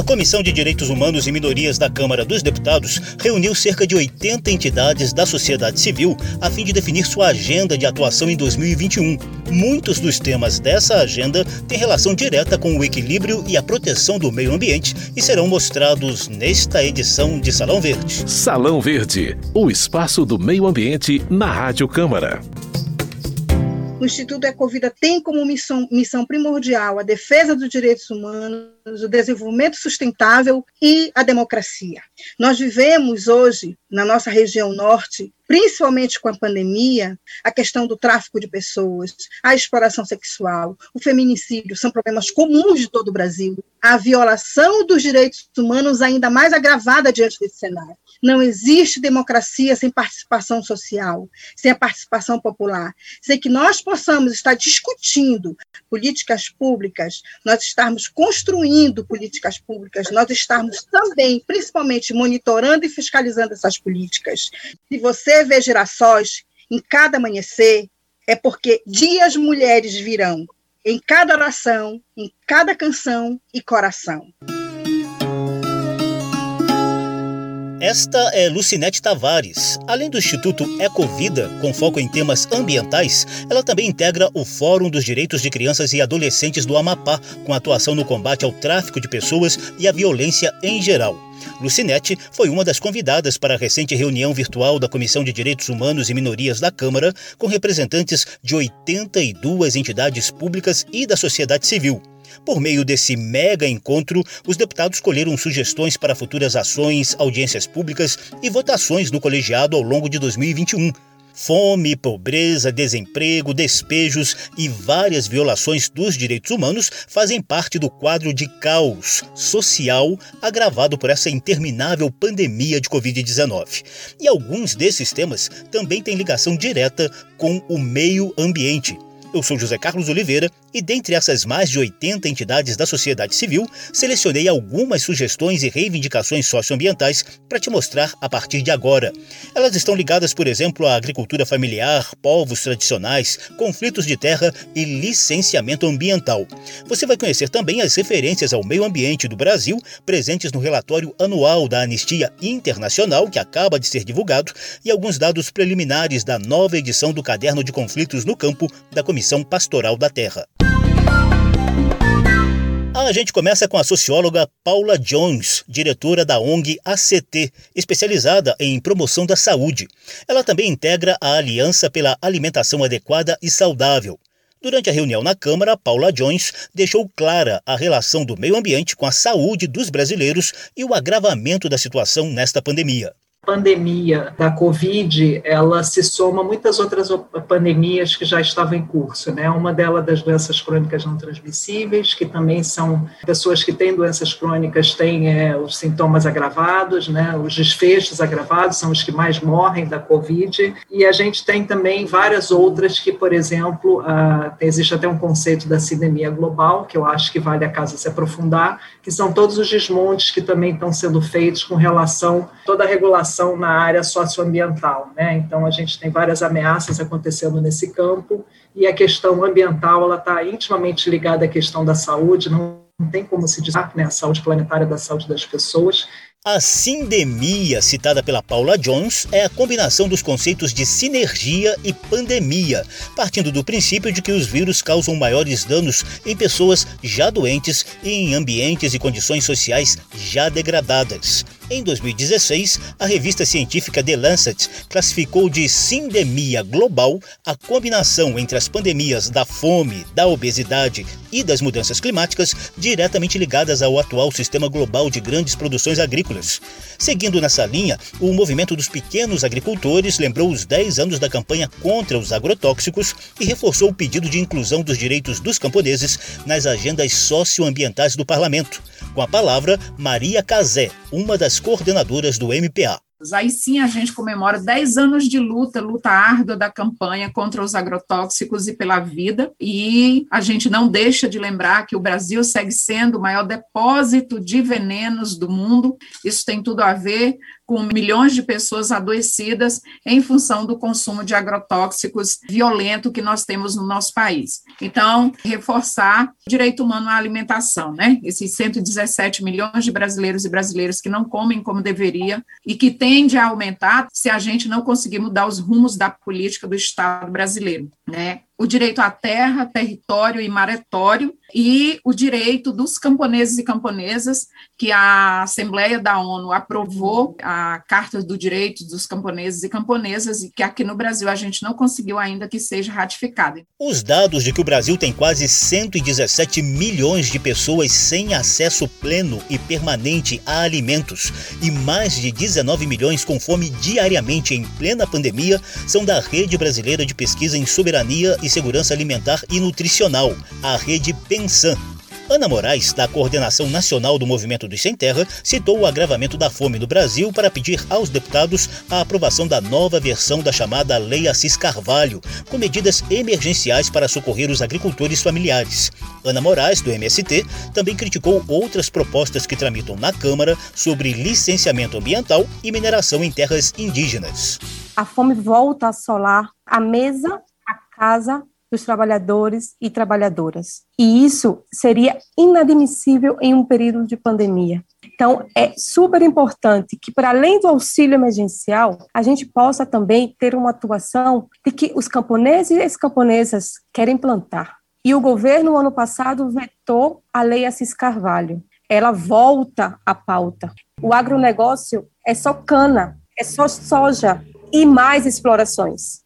A Comissão de Direitos Humanos e Minorias da Câmara dos Deputados reuniu cerca de 80 entidades da sociedade civil a fim de definir sua agenda de atuação em 2021. Muitos dos temas dessa agenda têm relação direta com o equilíbrio e a proteção do meio ambiente e serão mostrados nesta edição de Salão Verde. Salão Verde, o espaço do meio ambiente na Rádio Câmara. O Instituto Ecovida tem como missão, missão primordial a defesa dos direitos humanos, o desenvolvimento sustentável e a democracia. Nós vivemos hoje, na nossa região norte, principalmente com a pandemia, a questão do tráfico de pessoas, a exploração sexual, o feminicídio são problemas comuns de todo o Brasil. A violação dos direitos humanos ainda mais agravada diante desse cenário. Não existe democracia sem participação social, sem a participação popular. Sem que nós possamos estar discutindo políticas públicas, nós estarmos construindo políticas públicas, nós estarmos também, principalmente, monitorando e fiscalizando essas políticas. Se você vê girassóis em cada amanhecer, é porque dias mulheres virão em cada oração, em cada canção e coração. Esta é Lucinete Tavares. Além do Instituto Ecovida, com foco em temas ambientais, ela também integra o Fórum dos Direitos de Crianças e Adolescentes do Amapá, com atuação no combate ao tráfico de pessoas e à violência em geral. Lucinete foi uma das convidadas para a recente reunião virtual da Comissão de Direitos Humanos e Minorias da Câmara, com representantes de 82 entidades públicas e da sociedade civil. Por meio desse mega encontro, os deputados colheram sugestões para futuras ações, audiências públicas e votações do colegiado ao longo de 2021. Fome, pobreza, desemprego, despejos e várias violações dos direitos humanos fazem parte do quadro de caos social agravado por essa interminável pandemia de Covid-19. E alguns desses temas também têm ligação direta com o meio ambiente. Eu sou José Carlos Oliveira e, dentre essas mais de 80 entidades da sociedade civil, selecionei algumas sugestões e reivindicações socioambientais para te mostrar a partir de agora. Elas estão ligadas, por exemplo, à agricultura familiar, povos tradicionais, conflitos de terra e licenciamento ambiental. Você vai conhecer também as referências ao meio ambiente do Brasil presentes no relatório anual da Anistia Internacional, que acaba de ser divulgado, e alguns dados preliminares da nova edição do Caderno de Conflitos no Campo da Comissão Comissão Pastoral da Terra. A gente começa com a socióloga Paula Jones, diretora da ONG ACT, especializada em promoção da saúde. Ela também integra a Aliança pela Alimentação Adequada e Saudável. Durante a reunião na Câmara, Paula Jones deixou clara a relação do meio ambiente com a saúde dos brasileiros e o agravamento da situação nesta pandemia pandemia da Covid, ela se soma a muitas outras pandemias que já estavam em curso, né? Uma delas das doenças crônicas não transmissíveis, que também são pessoas que têm doenças crônicas têm é, os sintomas agravados, né? Os desfechos agravados são os que mais morrem da Covid. E a gente tem também várias outras que, por exemplo, existe até um conceito da sindemia global, que eu acho que vale a casa se aprofundar, que são todos os desmontes que também estão sendo feitos com relação a toda a regulação ação na área socioambiental, né? Então a gente tem várias ameaças acontecendo nesse campo e a questão ambiental está intimamente ligada à questão da saúde, não, não tem como se dizer, né? A saúde planetária da saúde das pessoas. A sindemia, citada pela Paula Jones, é a combinação dos conceitos de sinergia e pandemia, partindo do princípio de que os vírus causam maiores danos em pessoas já doentes e em ambientes e condições sociais já degradadas. Em 2016, a revista científica The Lancet classificou de sindemia global a combinação entre as pandemias da fome, da obesidade e das mudanças climáticas diretamente ligadas ao atual sistema global de grandes produções agrícolas. Seguindo nessa linha, o movimento dos pequenos agricultores lembrou os 10 anos da campanha contra os agrotóxicos e reforçou o pedido de inclusão dos direitos dos camponeses nas agendas socioambientais do parlamento. Com a palavra, Maria Cazé, uma das coordenadoras do MPA. Aí sim a gente comemora 10 anos de luta, luta árdua da campanha contra os agrotóxicos e pela vida. E a gente não deixa de lembrar que o Brasil segue sendo o maior depósito de venenos do mundo. Isso tem tudo a ver com milhões de pessoas adoecidas em função do consumo de agrotóxicos violento que nós temos no nosso país. Então, reforçar o direito humano à alimentação, né? Esses 117 milhões de brasileiros e brasileiras que não comem como deveria e que tende a aumentar se a gente não conseguir mudar os rumos da política do Estado brasileiro, né? O direito à terra, território e maretório, e o direito dos camponeses e camponesas, que a Assembleia da ONU aprovou a Carta do Direito dos Camponeses e Camponesas, e que aqui no Brasil a gente não conseguiu ainda que seja ratificada. Os dados de que o Brasil tem quase 117 milhões de pessoas sem acesso pleno e permanente a alimentos e mais de 19 milhões com fome diariamente em plena pandemia são da Rede Brasileira de Pesquisa em Soberania e Segurança Alimentar e Nutricional, a Rede Pensan. Ana Moraes, da Coordenação Nacional do Movimento dos Sem Terra, citou o agravamento da fome no Brasil para pedir aos deputados a aprovação da nova versão da chamada Lei Assis Carvalho, com medidas emergenciais para socorrer os agricultores familiares. Ana Moraes, do MST, também criticou outras propostas que tramitam na Câmara sobre licenciamento ambiental e mineração em terras indígenas. A fome volta a assolar a mesa casa dos trabalhadores e trabalhadoras. E isso seria inadmissível em um período de pandemia. Então, é super importante que, para além do auxílio emergencial, a gente possa também ter uma atuação de que os camponeses e as camponesas querem plantar. E o governo, no ano passado, vetou a Lei Assis Carvalho. Ela volta à pauta. O agronegócio é só cana, é só soja e mais explorações.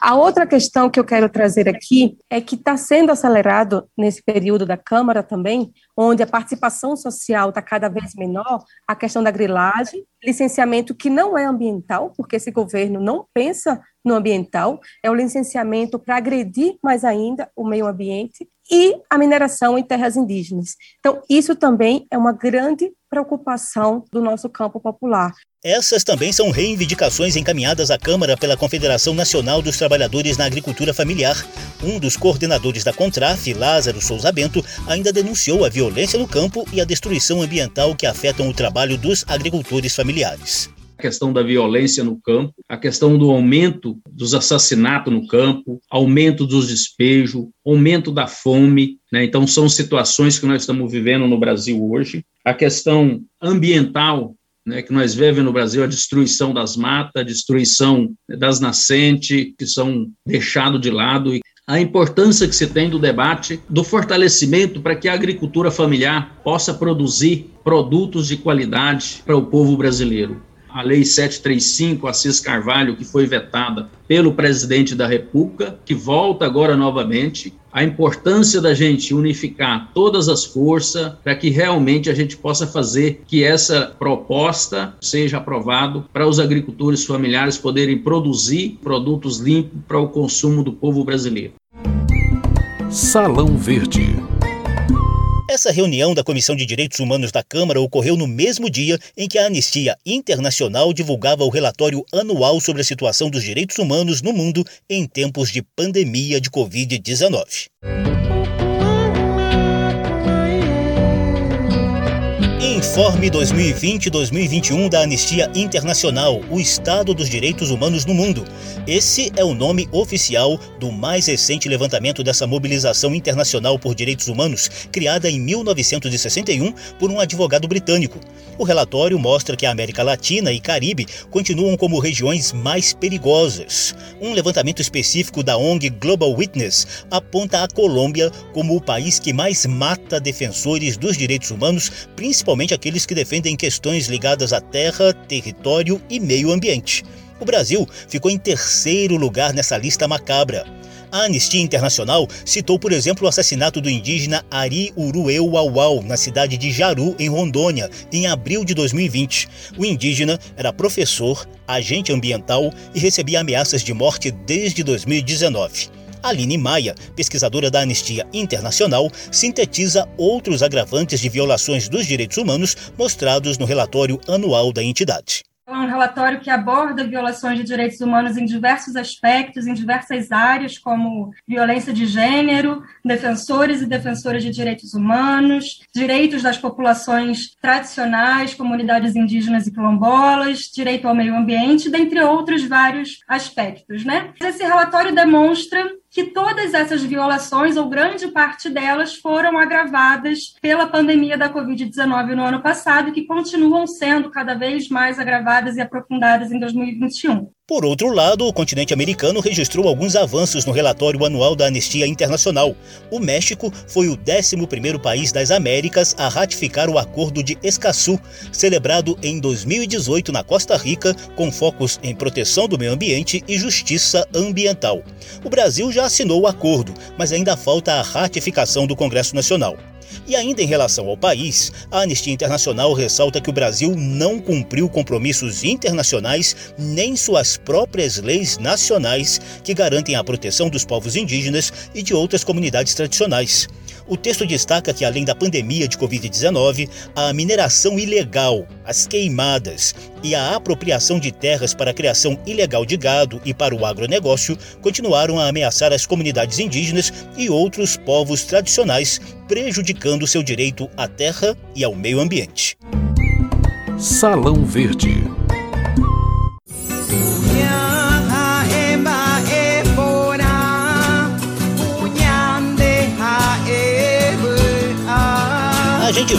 A outra questão que eu quero trazer aqui é que está sendo acelerado nesse período da Câmara também, onde a participação social está cada vez menor, a questão da grilagem, licenciamento que não é ambiental, porque esse governo não pensa no ambiental, é o licenciamento para agredir mais ainda o meio ambiente e a mineração em terras indígenas. Então, isso também é uma grande preocupação do nosso campo popular. Essas também são reivindicações encaminhadas à Câmara pela Confederação Nacional dos Trabalhadores na Agricultura Familiar. Um dos coordenadores da Contraf, Lázaro Souza Bento, ainda denunciou a violência no campo e a destruição ambiental que afetam o trabalho dos agricultores familiares a questão da violência no campo, a questão do aumento dos assassinatos no campo, aumento dos despejos, aumento da fome. Né? Então, são situações que nós estamos vivendo no Brasil hoje. A questão ambiental, né, que nós vivemos no Brasil, a destruição das matas, a destruição das nascentes, que são deixadas de lado, e a importância que se tem do debate, do fortalecimento para que a agricultura familiar possa produzir produtos de qualidade para o povo brasileiro a Lei 735, Assis Carvalho, que foi vetada pelo presidente da República, que volta agora novamente, a importância da gente unificar todas as forças para que realmente a gente possa fazer que essa proposta seja aprovada para os agricultores familiares poderem produzir produtos limpos para o consumo do povo brasileiro. Salão Verde. Essa reunião da Comissão de Direitos Humanos da Câmara ocorreu no mesmo dia em que a Anistia Internacional divulgava o relatório anual sobre a situação dos direitos humanos no mundo em tempos de pandemia de Covid-19. Informe 2020-2021 da Anistia Internacional, o estado dos direitos humanos no mundo. Esse é o nome oficial do mais recente levantamento dessa mobilização internacional por direitos humanos, criada em 1961 por um advogado britânico. O relatório mostra que a América Latina e Caribe continuam como regiões mais perigosas. Um levantamento específico da ONG Global Witness aponta a Colômbia como o país que mais mata defensores dos direitos humanos, principalmente principalmente aqueles que defendem questões ligadas à terra, território e meio ambiente. O Brasil ficou em terceiro lugar nessa lista macabra. A Anistia Internacional citou, por exemplo, o assassinato do indígena Ari Urueu Uauau, na cidade de Jaru, em Rondônia, em abril de 2020. O indígena era professor, agente ambiental e recebia ameaças de morte desde 2019. Aline Maia, pesquisadora da Anistia Internacional, sintetiza outros agravantes de violações dos direitos humanos mostrados no relatório anual da entidade. A um relatório que aborda violações de direitos humanos em diversos aspectos, em diversas áreas, como violência de gênero, defensores e defensoras de direitos humanos, direitos das populações tradicionais, comunidades indígenas e quilombolas, direito ao meio ambiente, dentre outros vários aspectos. Né? Esse relatório demonstra que todas essas violações, ou grande parte delas, foram agravadas pela pandemia da Covid-19 no ano passado que continuam sendo cada vez mais agravadas e aprofundadas em 2021. Por outro lado, o continente americano registrou alguns avanços no relatório anual da Anistia Internacional. O México foi o 11º país das Américas a ratificar o Acordo de Escazú, celebrado em 2018 na Costa Rica, com focos em proteção do meio ambiente e justiça ambiental. O Brasil já assinou o acordo, mas ainda falta a ratificação do Congresso Nacional. E ainda em relação ao país, a Anistia Internacional ressalta que o Brasil não cumpriu compromissos internacionais nem suas próprias leis nacionais que garantem a proteção dos povos indígenas e de outras comunidades tradicionais. O texto destaca que, além da pandemia de Covid-19, a mineração ilegal, as queimadas e a apropriação de terras para a criação ilegal de gado e para o agronegócio continuaram a ameaçar as comunidades indígenas e outros povos tradicionais, prejudicando seu direito à terra e ao meio ambiente. Salão Verde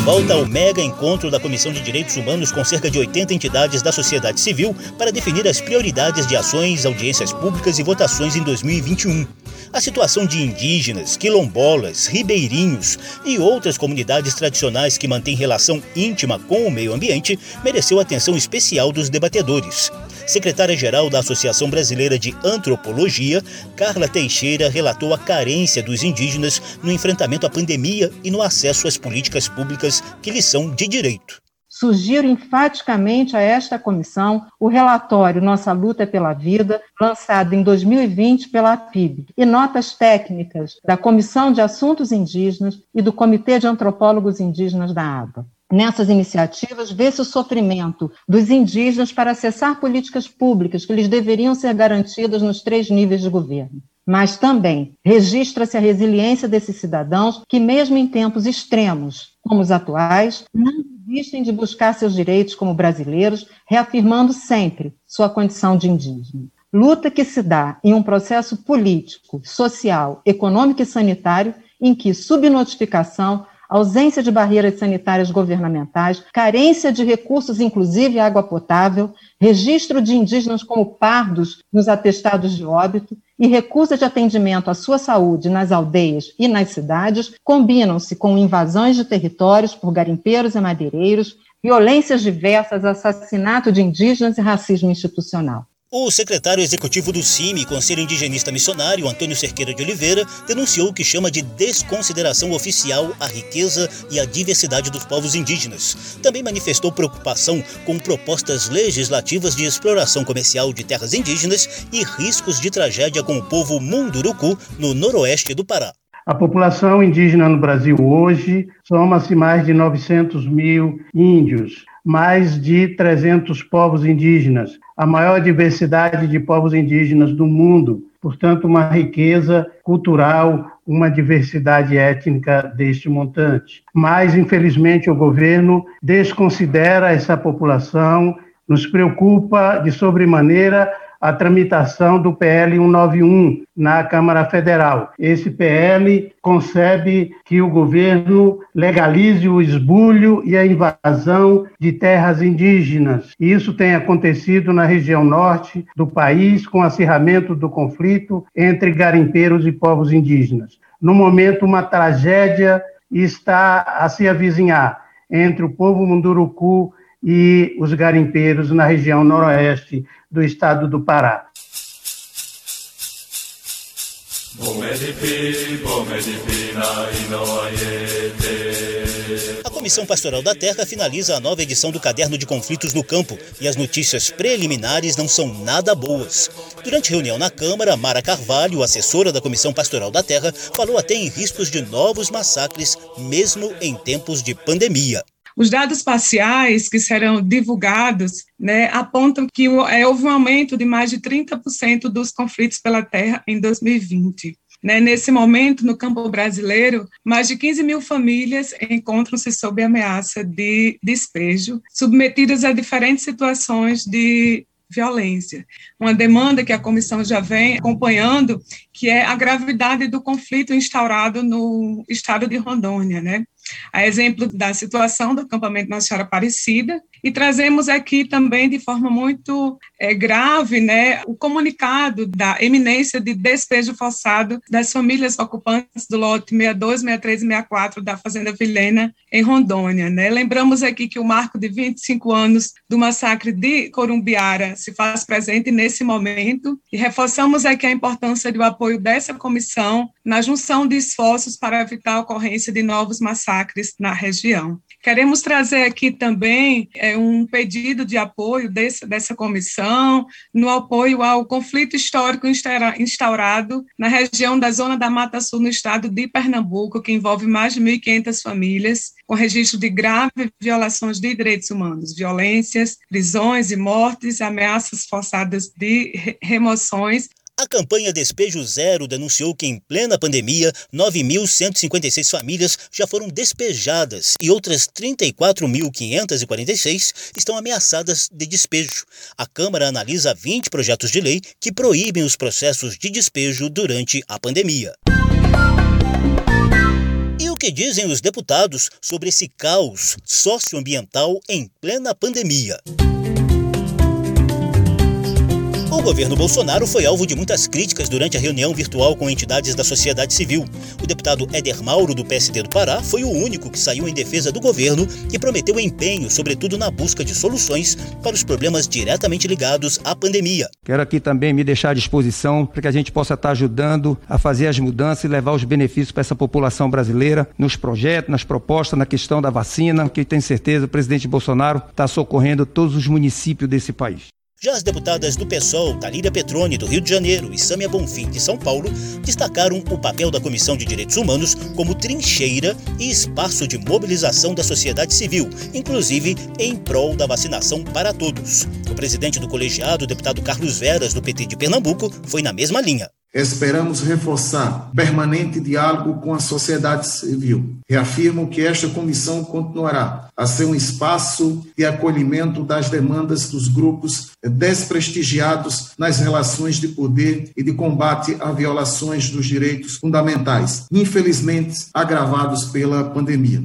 volta ao mega encontro da Comissão de Direitos Humanos com cerca de 80 entidades da sociedade civil para definir as prioridades de ações, audiências públicas e votações em 2021. A situação de indígenas, quilombolas, ribeirinhos e outras comunidades tradicionais que mantêm relação íntima com o meio ambiente mereceu atenção especial dos debatedores. Secretária-geral da Associação Brasileira de Antropologia, Carla Teixeira relatou a carência dos indígenas no enfrentamento à pandemia e no acesso às políticas públicas que lhes são de direito. Sugiro enfaticamente a esta comissão o relatório Nossa Luta pela Vida, lançado em 2020 pela PIB, e notas técnicas da Comissão de Assuntos Indígenas e do Comitê de Antropólogos Indígenas da ABA. Nessas iniciativas, vê-se o sofrimento dos indígenas para acessar políticas públicas que lhes deveriam ser garantidas nos três níveis de governo. Mas também registra-se a resiliência desses cidadãos que, mesmo em tempos extremos, como os atuais, não desistem de buscar seus direitos como brasileiros, reafirmando sempre sua condição de indígena. Luta que se dá em um processo político, social, econômico e sanitário em que subnotificação, ausência de barreiras sanitárias governamentais, carência de recursos, inclusive água potável, registro de indígenas como pardos nos atestados de óbito e recusa de atendimento à sua saúde nas aldeias e nas cidades combinam-se com invasões de territórios por garimpeiros e madeireiros, violências diversas, assassinato de indígenas e racismo institucional. O secretário executivo do CIMI, Conselho Indigenista Missionário, Antônio Cerqueira de Oliveira, denunciou o que chama de desconsideração oficial à riqueza e à diversidade dos povos indígenas. Também manifestou preocupação com propostas legislativas de exploração comercial de terras indígenas e riscos de tragédia com o povo Munduruku, no noroeste do Pará. A população indígena no Brasil hoje soma-se mais de 900 mil índios, mais de 300 povos indígenas, a maior diversidade de povos indígenas do mundo, portanto, uma riqueza cultural, uma diversidade étnica deste montante. Mas, infelizmente, o governo desconsidera essa população, nos preocupa de sobremaneira a tramitação do PL 191 na Câmara Federal. Esse PL concebe que o governo legalize o esbulho e a invasão de terras indígenas. Isso tem acontecido na região norte do país com acirramento do conflito entre garimpeiros e povos indígenas. No momento, uma tragédia está a se avizinhar entre o povo munduruku e os garimpeiros na região noroeste do estado do Pará. A Comissão Pastoral da Terra finaliza a nova edição do Caderno de Conflitos no Campo e as notícias preliminares não são nada boas. Durante reunião na Câmara, Mara Carvalho, assessora da Comissão Pastoral da Terra, falou até em riscos de novos massacres, mesmo em tempos de pandemia. Os dados parciais que serão divulgados né, apontam que é, houve um aumento de mais de 30% dos conflitos pela terra em 2020. Né, nesse momento, no campo brasileiro, mais de 15 mil famílias encontram-se sob ameaça de despejo, submetidas a diferentes situações de violência. Uma demanda que a comissão já vem acompanhando, que é a gravidade do conflito instaurado no estado de Rondônia, né? A exemplo da situação do acampamento Nossa Senhora Aparecida, e trazemos aqui também de forma muito é, grave né, o comunicado da eminência de despejo forçado das famílias ocupantes do lote 62, 63 e 64 da Fazenda Vilhena, em Rondônia. Né? Lembramos aqui que o marco de 25 anos do massacre de Corumbiara se faz presente nesse momento e reforçamos aqui a importância do apoio dessa comissão na junção de esforços para evitar a ocorrência de novos massacres na região. Queremos trazer aqui também é, um pedido de apoio desse, dessa comissão no apoio ao conflito histórico instaurado na região da Zona da Mata Sul, no estado de Pernambuco, que envolve mais de 1.500 famílias, com registro de graves violações de direitos humanos, violências, prisões e mortes, ameaças forçadas de remoções a campanha Despejo Zero denunciou que, em plena pandemia, 9.156 famílias já foram despejadas e outras 34.546 estão ameaçadas de despejo. A Câmara analisa 20 projetos de lei que proíbem os processos de despejo durante a pandemia. E o que dizem os deputados sobre esse caos socioambiental em plena pandemia? O governo Bolsonaro foi alvo de muitas críticas durante a reunião virtual com entidades da sociedade civil. O deputado Éder Mauro, do PSD do Pará, foi o único que saiu em defesa do governo e prometeu empenho, sobretudo na busca de soluções para os problemas diretamente ligados à pandemia. Quero aqui também me deixar à disposição para que a gente possa estar ajudando a fazer as mudanças e levar os benefícios para essa população brasileira nos projetos, nas propostas, na questão da vacina, que tenho certeza o presidente Bolsonaro está socorrendo todos os municípios desse país. Já as deputadas do PSOL, Talíria Petrone, do Rio de Janeiro, e Sâmia Bonfim, de São Paulo, destacaram o papel da Comissão de Direitos Humanos como trincheira e espaço de mobilização da sociedade civil, inclusive em prol da vacinação para todos. O presidente do colegiado, deputado Carlos Veras, do PT de Pernambuco, foi na mesma linha. Esperamos reforçar permanente diálogo com a sociedade civil. Reafirmo que esta comissão continuará a ser um espaço de acolhimento das demandas dos grupos desprestigiados nas relações de poder e de combate a violações dos direitos fundamentais, infelizmente agravados pela pandemia.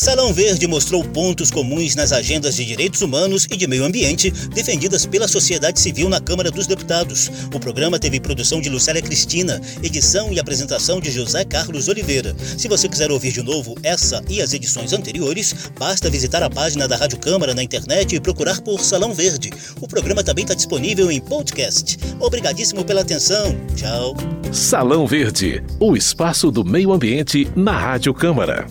Salão Verde mostrou pontos comuns nas agendas de direitos humanos e de meio ambiente defendidas pela sociedade civil na Câmara dos Deputados. O programa teve produção de Lucélia Cristina, edição e apresentação de José Carlos Oliveira. Se você quiser ouvir de novo essa e as edições anteriores, basta visitar a página da Rádio Câmara na internet e procurar por Salão Verde. O programa também está disponível em podcast. Obrigadíssimo pela atenção. Tchau. Salão Verde, o espaço do meio ambiente na Rádio Câmara.